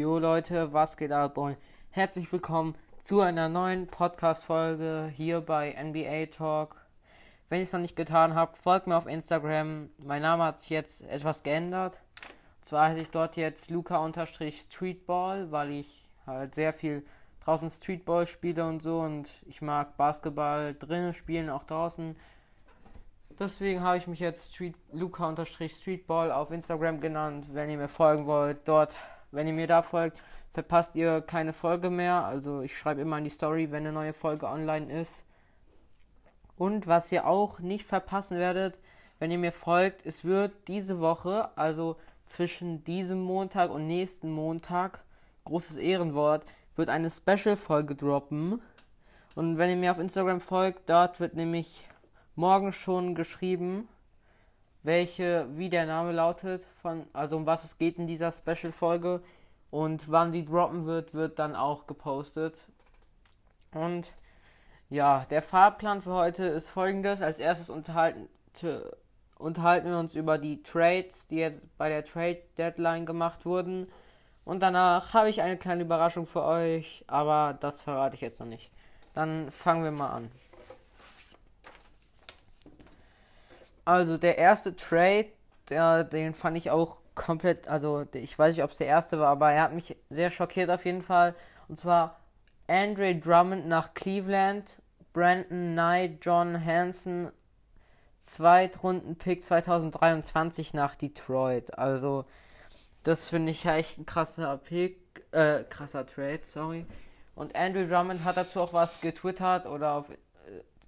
Jo Leute, was geht ab und herzlich willkommen zu einer neuen Podcast-Folge hier bei NBA Talk. Wenn ihr es noch nicht getan habt, folgt mir auf Instagram. Mein Name hat sich jetzt etwas geändert. Und zwar heiße ich dort jetzt Luca-Streetball, weil ich halt sehr viel draußen Streetball spiele und so und ich mag Basketball drinnen spielen, auch draußen. Deswegen habe ich mich jetzt Street, Luca-Streetball auf Instagram genannt. Wenn ihr mir folgen wollt, dort, wenn ihr mir da folgt, verpasst ihr keine Folge mehr. Also ich schreibe immer in die Story, wenn eine neue Folge online ist. Und was ihr auch nicht verpassen werdet, wenn ihr mir folgt, es wird diese Woche, also zwischen diesem Montag und nächsten Montag, großes Ehrenwort, wird eine Special-Folge droppen. Und wenn ihr mir auf Instagram folgt, dort wird nämlich morgen schon geschrieben, welche, wie der Name lautet, von, also um was es geht in dieser Special-Folge und wann die droppen wird, wird dann auch gepostet. Und ja, der Fahrplan für heute ist folgendes. Als erstes unterhalten, unterhalten wir uns über die Trades, die jetzt bei der Trade Deadline gemacht wurden. Und danach habe ich eine kleine Überraschung für euch, aber das verrate ich jetzt noch nicht. Dann fangen wir mal an. Also der erste Trade, der, den fand ich auch komplett, also ich weiß nicht, ob es der erste war, aber er hat mich sehr schockiert auf jeden Fall. Und zwar Andre Drummond nach Cleveland, Brandon Knight, John Hansen, Zweitrunden-Pick 2023 nach Detroit. Also das finde ich echt ein krasser Pick, äh, krasser Trade, sorry. Und Andrew Drummond hat dazu auch was getwittert oder auf, äh,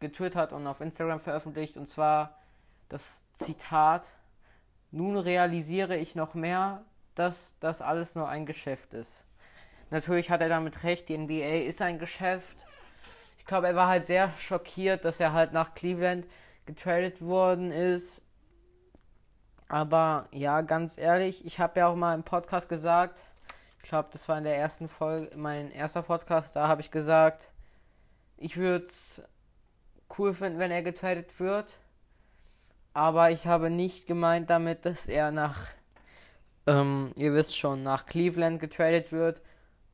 getwittert und auf Instagram veröffentlicht und zwar das Zitat, nun realisiere ich noch mehr, dass das alles nur ein Geschäft ist. Natürlich hat er damit recht, die NBA ist ein Geschäft. Ich glaube, er war halt sehr schockiert, dass er halt nach Cleveland getradet worden ist. Aber ja, ganz ehrlich, ich habe ja auch mal im Podcast gesagt, ich glaube, das war in der ersten Folge, mein erster Podcast, da habe ich gesagt, ich würde es cool finden, wenn er getradet wird. Aber ich habe nicht gemeint damit, dass er nach, ähm, ihr wisst schon, nach Cleveland getradet wird,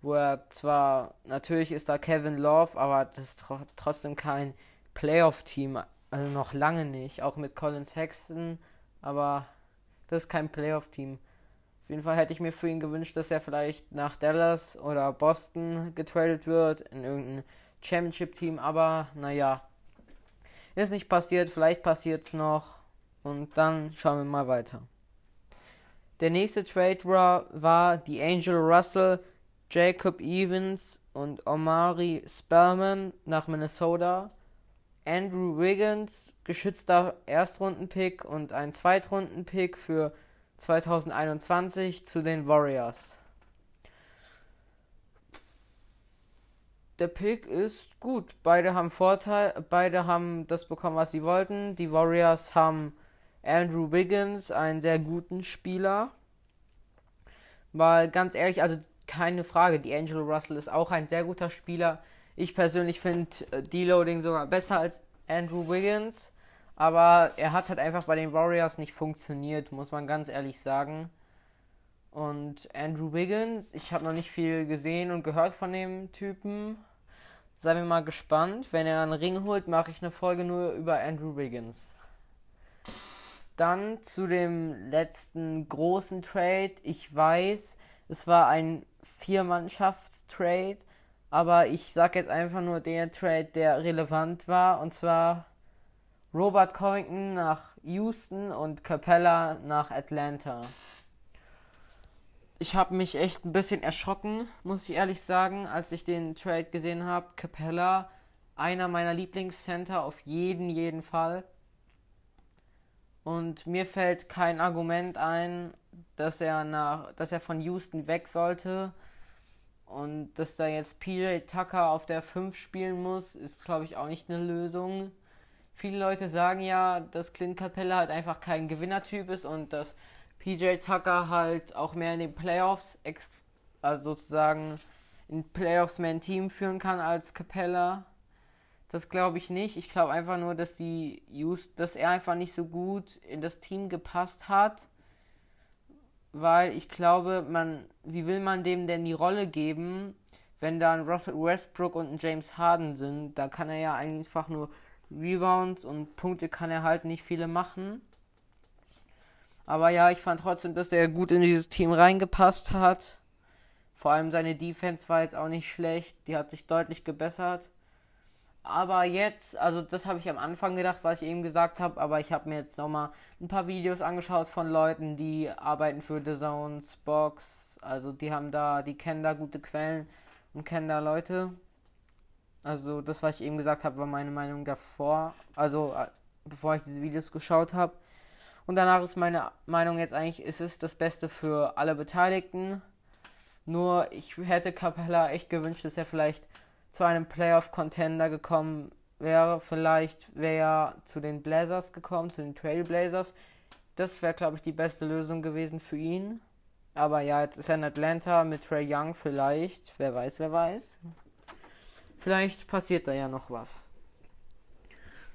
wo er zwar, natürlich ist da Kevin Love, aber das ist tr trotzdem kein Playoff-Team, also noch lange nicht, auch mit Colin Sexton, aber das ist kein Playoff-Team. Auf jeden Fall hätte ich mir für ihn gewünscht, dass er vielleicht nach Dallas oder Boston getradet wird, in irgendein Championship-Team, aber naja, ist nicht passiert, vielleicht passiert es noch. Und dann schauen wir mal weiter. Der nächste Trade war, war die Angel Russell, Jacob Evans und Omari Spellman nach Minnesota. Andrew Wiggins, geschützter Erstrundenpick und ein Zweitrundenpick für 2021 zu den Warriors. Der Pick ist gut. Beide haben Vorteil, beide haben das bekommen, was sie wollten. Die Warriors haben Andrew Wiggins, einen sehr guten Spieler. Weil ganz ehrlich, also keine Frage, die Angel Russell ist auch ein sehr guter Spieler. Ich persönlich finde äh, Deloading sogar besser als Andrew Wiggins. Aber er hat halt einfach bei den Warriors nicht funktioniert, muss man ganz ehrlich sagen. Und Andrew Wiggins, ich habe noch nicht viel gesehen und gehört von dem Typen. Seien wir mal gespannt. Wenn er einen Ring holt, mache ich eine Folge nur über Andrew Wiggins. Dann zu dem letzten großen Trade. Ich weiß, es war ein Viermannschaftstrade, aber ich sage jetzt einfach nur den Trade, der relevant war. Und zwar Robert Covington nach Houston und Capella nach Atlanta. Ich habe mich echt ein bisschen erschrocken, muss ich ehrlich sagen, als ich den Trade gesehen habe. Capella, einer meiner Lieblingscenter auf jeden, jeden Fall. Und mir fällt kein Argument ein, dass er nach, dass er von Houston weg sollte. Und dass da jetzt PJ Tucker auf der 5 spielen muss, ist glaube ich auch nicht eine Lösung. Viele Leute sagen ja, dass Clint Capella halt einfach kein Gewinnertyp ist und dass PJ Tucker halt auch mehr in den Playoffs, also sozusagen in Playoffs mehr ein Team führen kann als Capella. Das glaube ich nicht. Ich glaube einfach nur, dass die Just, dass er einfach nicht so gut in das Team gepasst hat, weil ich glaube, man, wie will man dem denn die Rolle geben, wenn da ein Russell Westbrook und ein James Harden sind? Da kann er ja einfach nur Rebounds und Punkte kann er halt nicht viele machen. Aber ja, ich fand trotzdem, dass er gut in dieses Team reingepasst hat. Vor allem seine Defense war jetzt auch nicht schlecht. Die hat sich deutlich gebessert. Aber jetzt, also das habe ich am Anfang gedacht, was ich eben gesagt habe, aber ich habe mir jetzt nochmal ein paar Videos angeschaut von Leuten, die arbeiten für The Zones Box. Also die haben da, die kennen da gute Quellen und kennen da Leute. Also das, was ich eben gesagt habe, war meine Meinung davor. Also äh, bevor ich diese Videos geschaut habe. Und danach ist meine Meinung jetzt eigentlich, es ist das Beste für alle Beteiligten. Nur ich hätte Capella echt gewünscht, dass er vielleicht zu einem Playoff-Contender gekommen wäre. Vielleicht wäre er zu den Blazers gekommen, zu den Trailblazers. Das wäre, glaube ich, die beste Lösung gewesen für ihn. Aber ja, jetzt ist er in Atlanta mit Trey Young vielleicht. Wer weiß, wer weiß. Vielleicht passiert da ja noch was.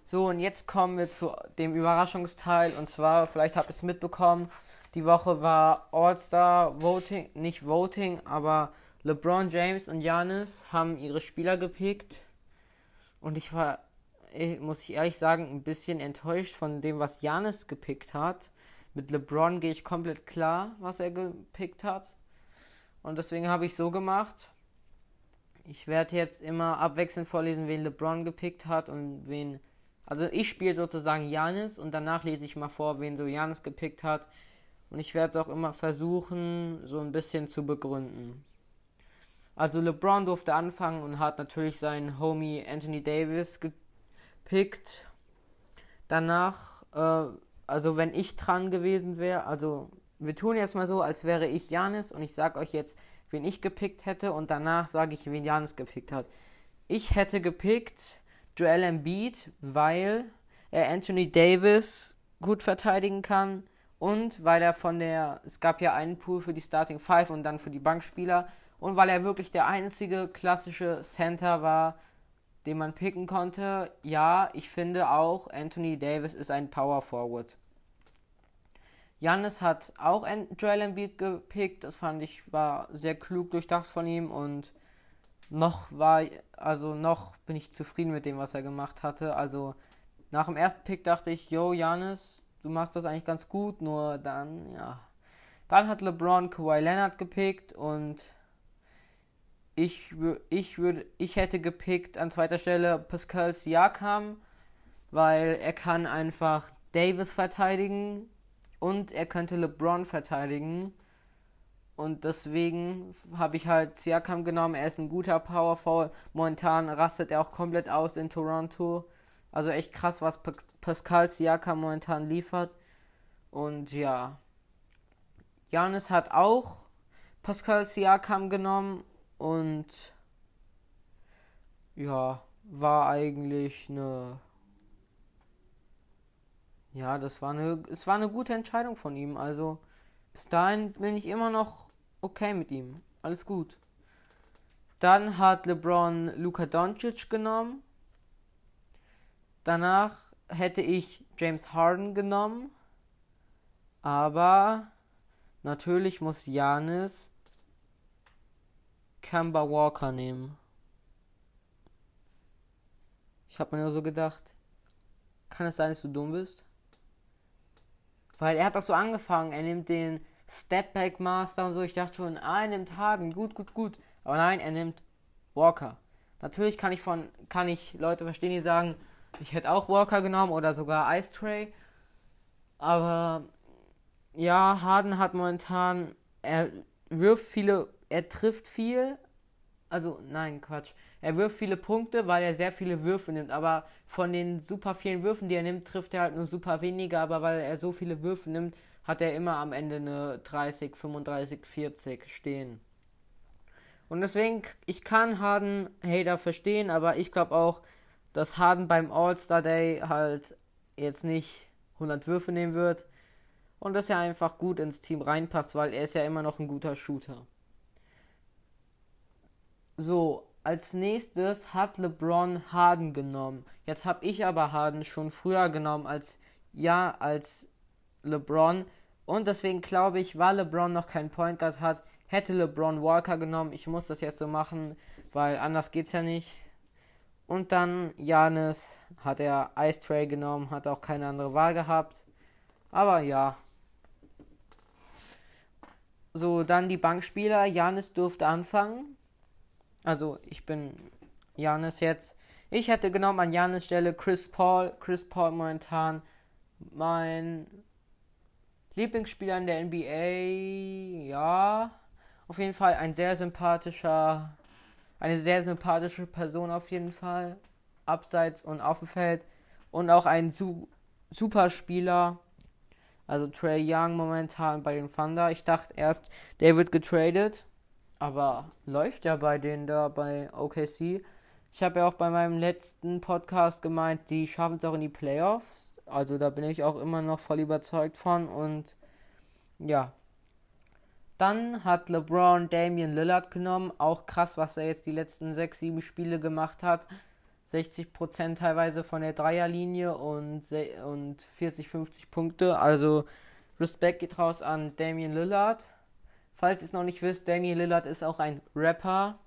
So, und jetzt kommen wir zu dem Überraschungsteil. Und zwar, vielleicht habt ihr es mitbekommen, die Woche war All-Star Voting, nicht Voting, aber LeBron James und Janis haben ihre Spieler gepickt und ich war, muss ich ehrlich sagen, ein bisschen enttäuscht von dem, was Janis gepickt hat. Mit LeBron gehe ich komplett klar, was er gepickt hat. Und deswegen habe ich so gemacht. Ich werde jetzt immer abwechselnd vorlesen, wen LeBron gepickt hat und wen. Also ich spiele sozusagen Janis und danach lese ich mal vor, wen so Janis gepickt hat. Und ich werde es auch immer versuchen, so ein bisschen zu begründen. Also LeBron durfte anfangen und hat natürlich seinen Homie Anthony Davis gepickt. Danach, äh, also wenn ich dran gewesen wäre, also wir tun jetzt mal so, als wäre ich Janis und ich sage euch jetzt, wen ich gepickt hätte und danach sage ich, wen Janis gepickt hat. Ich hätte gepickt Joel Embiid, weil er Anthony Davis gut verteidigen kann und weil er von der, es gab ja einen Pool für die Starting Five und dann für die Bankspieler und weil er wirklich der einzige klassische Center war, den man picken konnte. Ja, ich finde auch, Anthony Davis ist ein Power Forward. Jannis hat auch Joel Embiid gepickt. Das fand ich war sehr klug durchdacht von ihm und noch war also noch bin ich zufrieden mit dem, was er gemacht hatte. Also nach dem ersten Pick dachte ich, yo Janis, du machst das eigentlich ganz gut, nur dann ja, dann hat LeBron Kawhi Leonard gepickt und ich, ich, würde, ich hätte gepickt an zweiter Stelle Pascal Siakam, weil er kann einfach Davis verteidigen und er könnte LeBron verteidigen. Und deswegen habe ich halt Siakam genommen. Er ist ein guter Power Forward. Momentan rastet er auch komplett aus in Toronto. Also echt krass, was Pascal Siakam momentan liefert. Und ja. Janis hat auch Pascal Siakam genommen und ja, war eigentlich eine. Ja, das war eine. Es war eine gute Entscheidung von ihm. Also bis dahin bin ich immer noch okay mit ihm. Alles gut. Dann hat LeBron Luka Doncic genommen. Danach hätte ich James Harden genommen. Aber natürlich muss Janis Kemba Walker nehmen. Ich habe mir nur so gedacht, kann es sein, dass du dumm bist? Weil er hat doch so angefangen, er nimmt den Stepback Master und so. Ich dachte schon, ah, er nimmt Harden, gut, gut, gut. Aber nein, er nimmt Walker. Natürlich kann ich von, kann ich Leute verstehen, die sagen, ich hätte auch Walker genommen oder sogar Ice Tray. Aber ja, Harden hat momentan, er wirft viele er trifft viel. Also, nein, Quatsch. Er wirft viele Punkte, weil er sehr viele Würfe nimmt. Aber von den super vielen Würfen, die er nimmt, trifft er halt nur super weniger. Aber weil er so viele Würfe nimmt, hat er immer am Ende eine 30, 35, 40 stehen. Und deswegen, ich kann Harden Hater verstehen, aber ich glaube auch, dass Harden beim All-Star Day halt jetzt nicht 100 Würfe nehmen wird. Und dass er einfach gut ins Team reinpasst, weil er ist ja immer noch ein guter Shooter. So, als nächstes hat LeBron Harden genommen. Jetzt habe ich aber Harden schon früher genommen als ja als LeBron, Und deswegen glaube ich, weil LeBron noch keinen Point Guard hat, hätte LeBron Walker genommen. Ich muss das jetzt so machen, weil anders geht's ja nicht. Und dann Janis hat er Ice Tray genommen, hat auch keine andere Wahl gehabt. Aber ja. So, dann die Bankspieler. Janis durfte anfangen. Also, ich bin Janis jetzt. Ich hätte genommen an Janis Stelle Chris Paul. Chris Paul momentan mein Lieblingsspieler in der NBA. Ja, auf jeden Fall ein sehr sympathischer, eine sehr sympathische Person auf jeden Fall. Abseits und auf dem Feld. Und auch ein su super Spieler. Also Trey Young momentan bei den Thunder. Ich dachte erst, der wird getradet. Aber läuft ja bei denen da bei OKC. Ich habe ja auch bei meinem letzten Podcast gemeint, die schaffen es auch in die Playoffs. Also da bin ich auch immer noch voll überzeugt von. Und ja. Dann hat LeBron Damian Lillard genommen. Auch krass, was er jetzt die letzten 6, 7 Spiele gemacht hat. 60% teilweise von der Dreierlinie und, und 40, 50 Punkte. Also Respekt geht raus an Damian Lillard. Falls ihr es noch nicht wisst, Damian Lillard ist auch ein Rapper.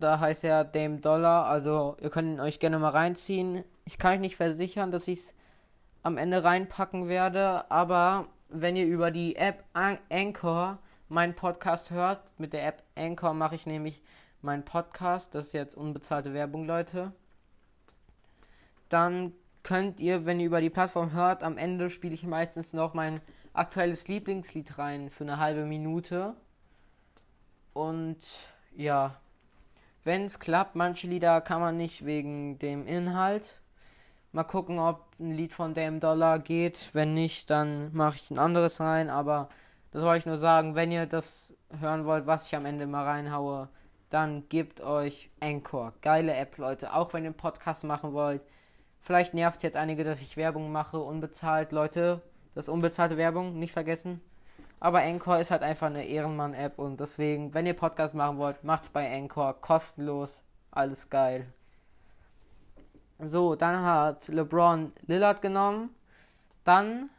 Da heißt er Dame Dollar. Also ihr könnt ihn euch gerne mal reinziehen. Ich kann euch nicht versichern, dass ich es am Ende reinpacken werde. Aber wenn ihr über die App Anchor meinen Podcast hört, mit der App Anchor mache ich nämlich meinen Podcast. Das ist jetzt unbezahlte Werbung, Leute. Dann könnt ihr, wenn ihr über die Plattform hört, am Ende spiele ich meistens noch mein aktuelles Lieblingslied rein für eine halbe Minute. Und ja, wenn es klappt, manche Lieder kann man nicht wegen dem Inhalt. Mal gucken, ob ein Lied von Dame Dollar geht. Wenn nicht, dann mache ich ein anderes rein. Aber das wollte ich nur sagen. Wenn ihr das hören wollt, was ich am Ende mal reinhaue, dann gebt euch Anchor. Geile App, Leute. Auch wenn ihr einen Podcast machen wollt. Vielleicht nervt es jetzt einige, dass ich Werbung mache, unbezahlt. Leute, das ist unbezahlte Werbung, nicht vergessen. Aber Anchor ist halt einfach eine Ehrenmann-App und deswegen, wenn ihr Podcast machen wollt, macht's bei Anchor. Kostenlos. Alles geil. So, dann hat LeBron Lillard genommen. Dann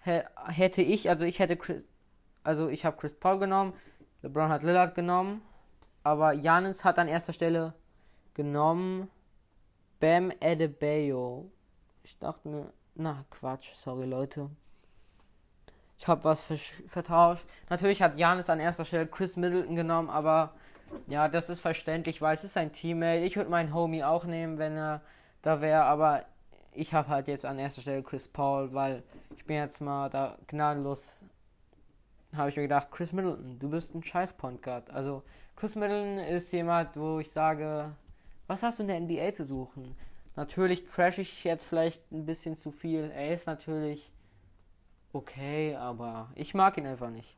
hätte ich, also ich hätte, Chris, also ich habe Chris Paul genommen. LeBron hat Lillard genommen. Aber Janis hat an erster Stelle genommen Bam Adebayo. Ich dachte mir, na Quatsch, sorry Leute. Ich habe was vertauscht. Natürlich hat Janis an erster Stelle Chris Middleton genommen, aber ja, das ist verständlich, weil es ist ein Teammate. Ich würde meinen Homie auch nehmen, wenn er da wäre, aber ich habe halt jetzt an erster Stelle Chris Paul, weil ich bin jetzt mal da gnadenlos. Habe ich mir gedacht, Chris Middleton, du bist ein scheiß Point Guard. Also, Chris Middleton ist jemand, wo ich sage, was hast du in der NBA zu suchen? Natürlich crash ich jetzt vielleicht ein bisschen zu viel. Er ist natürlich okay, aber ich mag ihn einfach nicht.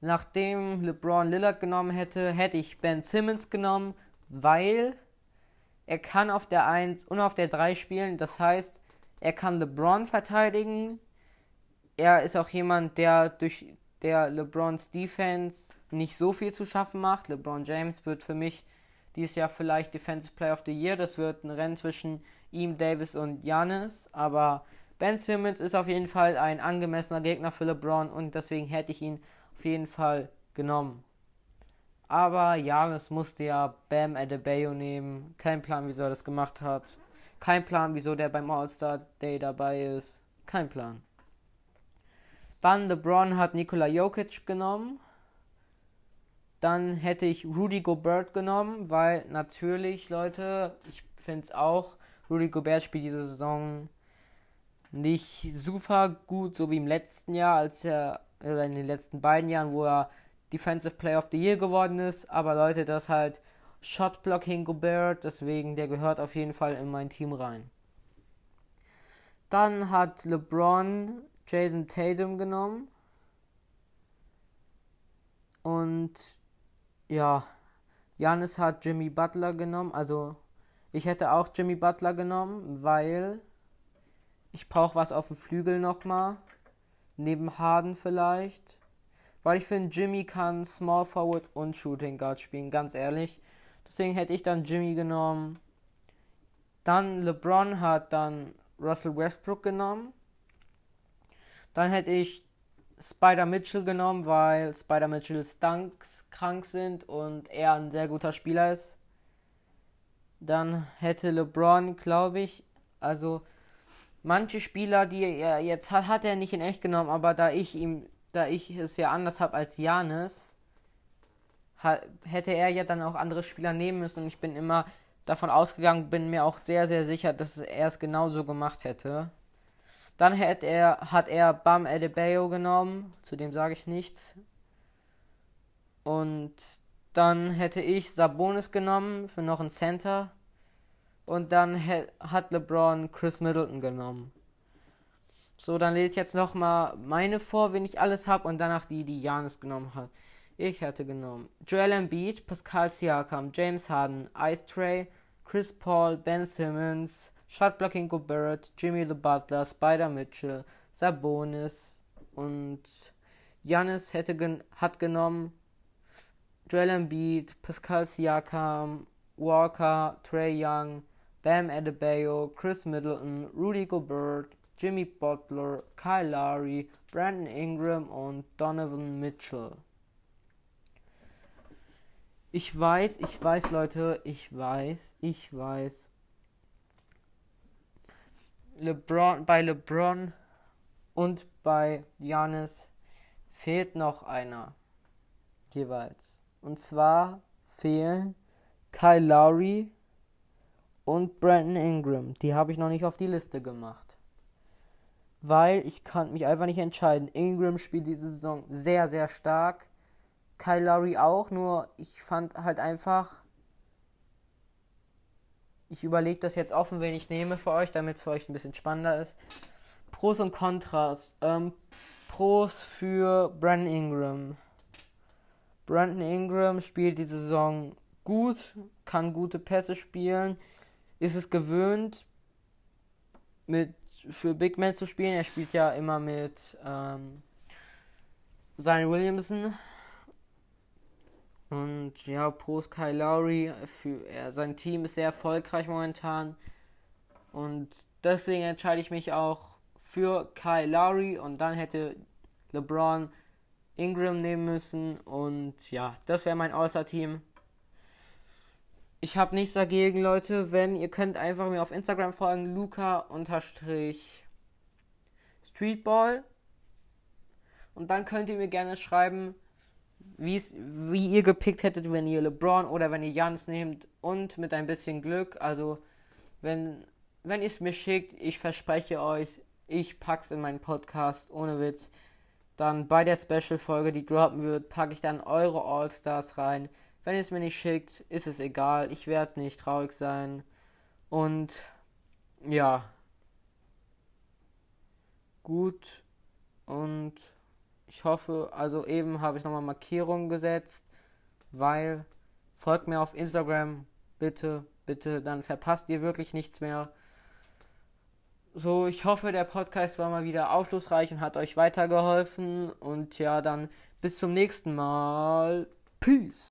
Nachdem LeBron Lillard genommen hätte, hätte ich Ben Simmons genommen, weil er kann auf der 1 und auf der 3 spielen. Das heißt, er kann LeBron verteidigen. Er ist auch jemand, der durch der LeBrons Defense nicht so viel zu schaffen macht. LeBron James wird für mich dieses Jahr vielleicht Defensive Player of the Year. Das wird ein Rennen zwischen ihm, Davis und Janis. Aber Ben Simmons ist auf jeden Fall ein angemessener Gegner für LeBron und deswegen hätte ich ihn auf jeden Fall genommen. Aber Janis musste ja Bam Adebayo nehmen. Kein Plan, wieso er das gemacht hat. Kein Plan, wieso der beim All-Star Day dabei ist. Kein Plan. Dann LeBron hat Nikola Jokic genommen. Dann hätte ich Rudy Gobert genommen, weil natürlich, Leute, ich finde es auch, Rudy Gobert spielt diese Saison nicht super gut, so wie im letzten Jahr, als er, oder in den letzten beiden Jahren, wo er Defensive Player of the Year geworden ist. Aber Leute, das halt Shot Blocking Gobert, deswegen der gehört auf jeden Fall in mein Team rein. Dann hat LeBron Jason Tatum genommen. Und ja, Janis hat Jimmy Butler genommen. Also ich hätte auch Jimmy Butler genommen, weil ich brauche was auf dem Flügel nochmal. Neben Harden vielleicht. Weil ich finde, Jimmy kann Small Forward und Shooting Guard spielen, ganz ehrlich. Deswegen hätte ich dann Jimmy genommen. Dann LeBron hat dann Russell Westbrook genommen. Dann hätte ich Spider Mitchell genommen, weil Spider Mitchell Stunks krank sind und er ein sehr guter Spieler ist. Dann hätte LeBron, glaube ich, also manche Spieler, die er jetzt hat, hat er nicht in echt genommen, aber da ich ihm, da ich es ja anders habe als Janis, hätte er ja dann auch andere Spieler nehmen müssen und ich bin immer davon ausgegangen, bin mir auch sehr, sehr sicher, dass er es genauso gemacht hätte. Dann hätte er, hat er Bam Adebayo genommen, zu dem sage ich nichts. Und dann hätte ich Sabonis genommen für noch einen Center. Und dann hat LeBron Chris Middleton genommen. So, dann lese ich jetzt nochmal meine vor, wen ich alles habe und danach die, die Janis genommen hat. Ich hätte genommen Joel Embiid, Pascal Siakam, James Harden, Ice Tray, Chris Paul, Ben Simmons, Shotblocking Gobert, Jimmy the Butler, Spider Mitchell, Sabonis und Janis hätte gen hat genommen Joel Embiid, Pascal Siakam, Walker, Trey Young, Bam Adebayo, Chris Middleton, Rudy Gobert, Jimmy Butler, Kyle Lowry, Brandon Ingram und Donovan Mitchell. Ich weiß, ich weiß, Leute, ich weiß, ich weiß. LeBron, bei LeBron und bei Janis fehlt noch einer. Jeweils. Und zwar fehlen Kyle Lowry und Brandon Ingram. Die habe ich noch nicht auf die Liste gemacht. Weil ich kann mich einfach nicht entscheiden. Ingram spielt diese Saison sehr, sehr stark. Kyle Lowry auch, nur ich fand halt einfach. Ich überlege das jetzt offen, wen ich nehme für euch, damit es für euch ein bisschen spannender ist. Pros und Kontras. Ähm, Pros für Brandon Ingram. Brandon Ingram spielt die Saison gut, kann gute Pässe spielen, ist es gewöhnt, mit für Big Man zu spielen. Er spielt ja immer mit ähm, Zion Williamson und ja, Prost Kyle Lowry. Für, er, sein Team ist sehr erfolgreich momentan. Und deswegen entscheide ich mich auch für Kyle Lowry. Und dann hätte LeBron Ingram nehmen müssen. Und ja, das wäre mein All-Star-Team. Ich habe nichts dagegen, Leute, wenn ihr könnt einfach mir auf Instagram folgen, Luca-Streetball. Und dann könnt ihr mir gerne schreiben, wie ihr gepickt hättet, wenn ihr LeBron oder wenn ihr Jans nehmt und mit ein bisschen Glück. Also, wenn, wenn ihr es mir schickt, ich verspreche euch, ich pack's in meinen Podcast, ohne Witz. Dann bei der Special-Folge, die droppen wird, packe ich dann eure All-Stars rein. Wenn ihr es mir nicht schickt, ist es egal. Ich werde nicht traurig sein. Und ja. Gut. Und ich hoffe, also eben habe ich nochmal Markierungen gesetzt, weil folgt mir auf Instagram, bitte, bitte, dann verpasst ihr wirklich nichts mehr. So, ich hoffe, der Podcast war mal wieder aufschlussreich und hat euch weitergeholfen. Und ja, dann bis zum nächsten Mal. Peace.